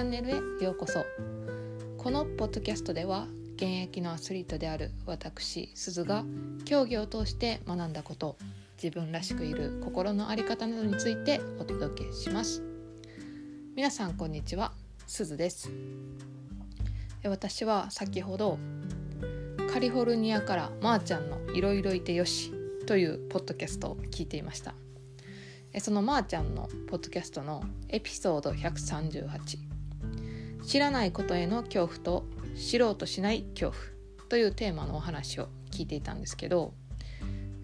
ャンネルへようこそ。このポッドキャストでは現役のアスリートである私鈴が競技を通して学んだこと自分らしくいる心の在り方などについてお届けします。皆さんこんにちは鈴です。私は先ほどカリフォルニアからまー、ちゃんのいろいろいてよしというポッドキャストを聞いていました。そのまーちゃんのポッドキャストのエピソード138知らないことへの恐怖と知ろうとしない恐怖というテーマのお話を聞いていたんですけど、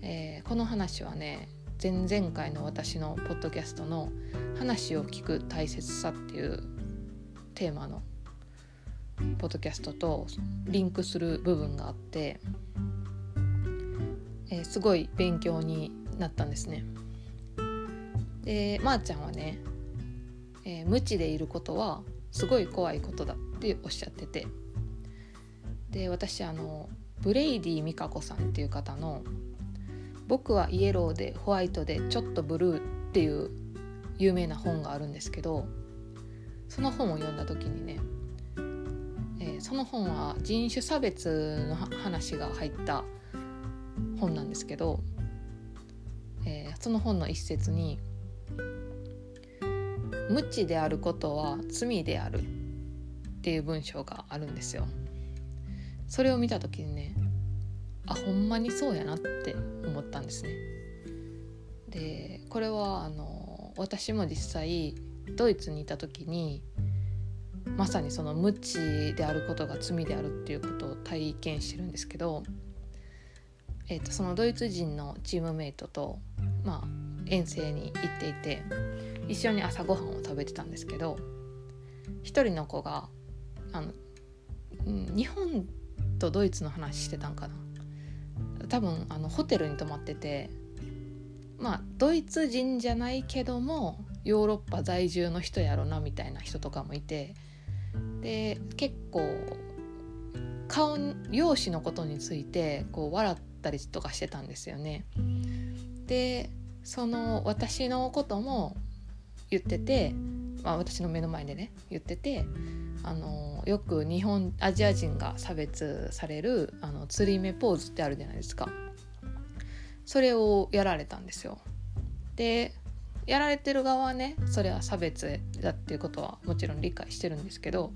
えー、この話はね前々回の私のポッドキャストの話を聞く大切さっていうテーマのポッドキャストとリンクする部分があって、えー、すごい勉強になったんですね。でまー、あっちゃんはね、えー、無知でいることはすごい怖いことだっておっしゃってて。で私あのブレイディ・みかこさんっていう方の「僕はイエローでホワイトでちょっとブルー」っていう有名な本があるんですけどその本を読んだ時にね、えー、その本は人種差別の話が入った本なんですけど、えー、その本の一節に「無知であることは罪であるっていう文章があるんですよ。それを見た時にねあほんまにそうやなって思ったんですね。でこれはあの私も実際ドイツにいた時にまさにその無知であることが罪であるっていうことを体験してるんですけど、えーと、そのドイツ人のチームメイトと、まあ、遠征に行っていて一緒に朝ごはんを食べてたんですけど一人の子があの日本とドイツの話してたんかな多分あのホテルに泊まっててまあドイツ人じゃないけどもヨーロッパ在住の人やろなみたいな人とかもいてで結構顔容姿のことについてこう笑ったりとかしてたんですよね。でその私のことも言ってて、まあ、私の目の前でね言っててあのよく日本アジア人が差別されるあの釣り目ポーズってあるじゃないですか。それをやられたんですよ。でやられてる側はねそれは差別だっていうことはもちろん理解してるんですけど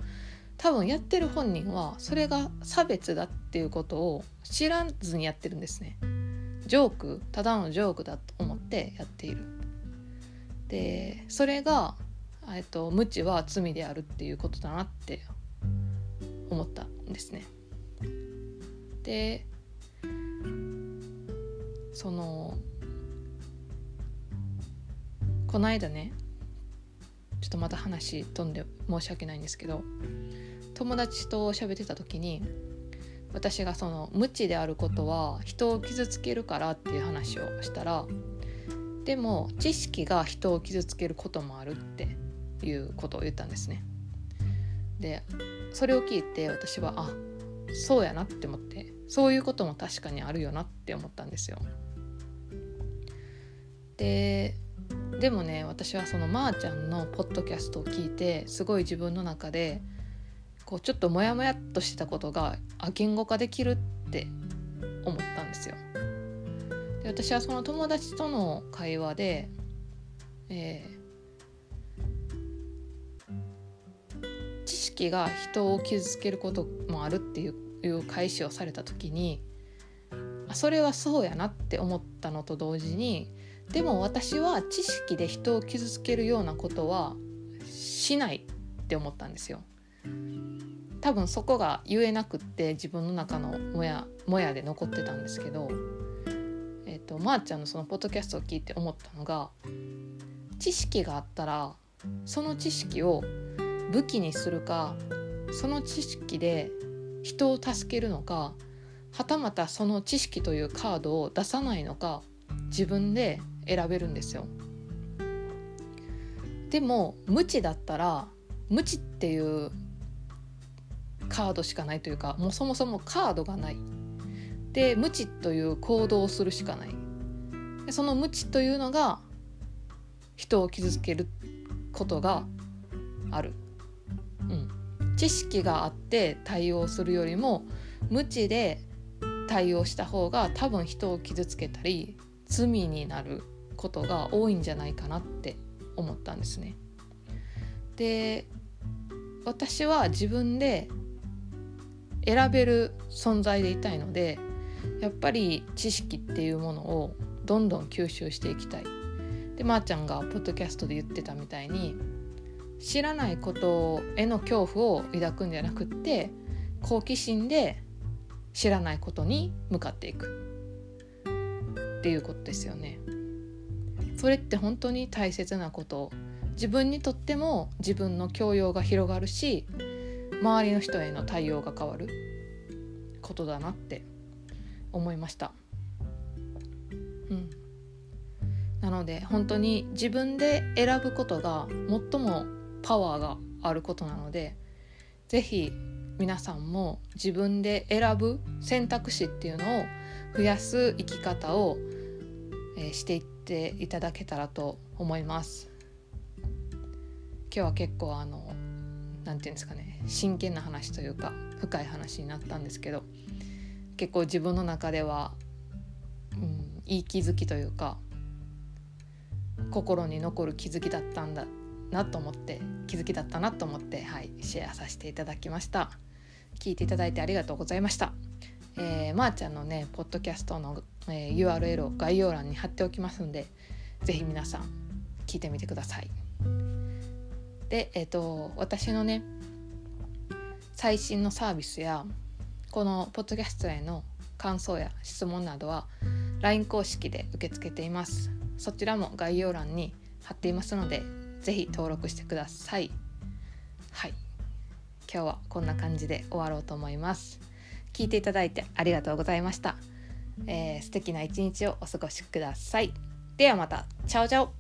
多分やってる本人はそれが差別だっていうことを知らずにやってるんですね。ジョークただのジョークだと思ってやっている。でそれが、えっと、無知は罪であるっていうことだなって思ったんですね。でそのこの間ねちょっとまた話飛んで申し訳ないんですけど友達と喋ってた時に私がその無知であることは人を傷つけるからっていう話をしたらでも知識が人を傷つけることもあるっていうことを言ったんですね。でそれを聞いて私はあそうやなって思ってそういうことも確かにあるよなって思ったんですよ。ででもね私はそのまーちゃんのポッドキャストを聞いてすごい自分の中でこうちょっとモヤモヤっとしてたことがあ言語化できるって思ったんですよ。私はその友達との会話で、えー、知識が人を傷つけることもあるっていう返しをされた時にそれはそうやなって思ったのと同時にでも私は知識で人を傷つけるようなことはしないって思ったんですよ。多分そこが言えなくって自分の中のもやもやで残ってたんですけどとまー、あ、ちゃんのそのポッドキャストを聞いて思ったのが知識があったらその知識を武器にするかその知識で人を助けるのかはたまたその知識というカードを出さないのか自分で選べるんですよ。でも無知だったら無知っていうカードしかないというかもうそもそもカードがないで無知という行動をするしかない。でその無知というのが人を傷つけることがある。うん、知識があって対応するよりも無知で対応した方が多分人を傷つけたり罪になることが多いんじゃないかなって思ったんですね。で私は自分で選べる存在でいたいのでやっぱり知識っていうものをどんどん吸収していきたい。でまー、あ、ちゃんがポッドキャストで言ってたみたいに知らないことへの恐怖を抱くんじゃなくって好奇心で知らないことに向かっていくっていうことですよね。それって本当に大切なこと自分にとっても自分の教養が広がるし周りの人への対応が変わることだなって思いました。うん、なので本当に自分で選ぶことが最もパワーがあることなので是非皆さんも自分で選ぶ選択肢っていうのを増やす生き方を、え、していっていただけたらと思います。今日は結構あの何て言うんですかね真剣な話というか深い話になったんですけど結構自分の中では、うん、いい気づきというか心に残る気づきだったんだなと思って気づきだったなと思ってはいシェアさせていただきました。聞いていただいてありがとうございました。えー、まー、ちゃんのねポッドキャストの、えー、URL を概要欄に貼っておきますんで是非皆さん聞いてみてください。でえっ、ー、と私のね最新のサービスやこのポッドキャストへの感想や質問などは LINE 公式で受け付けています。そちらも概要欄に貼っていますので是非登録してください。はい。今日はこんな感じで終わろうと思います。聞いていただいてありがとうございました、えー、素敵な一日をお過ごしください。ではまた。チャオチャオ。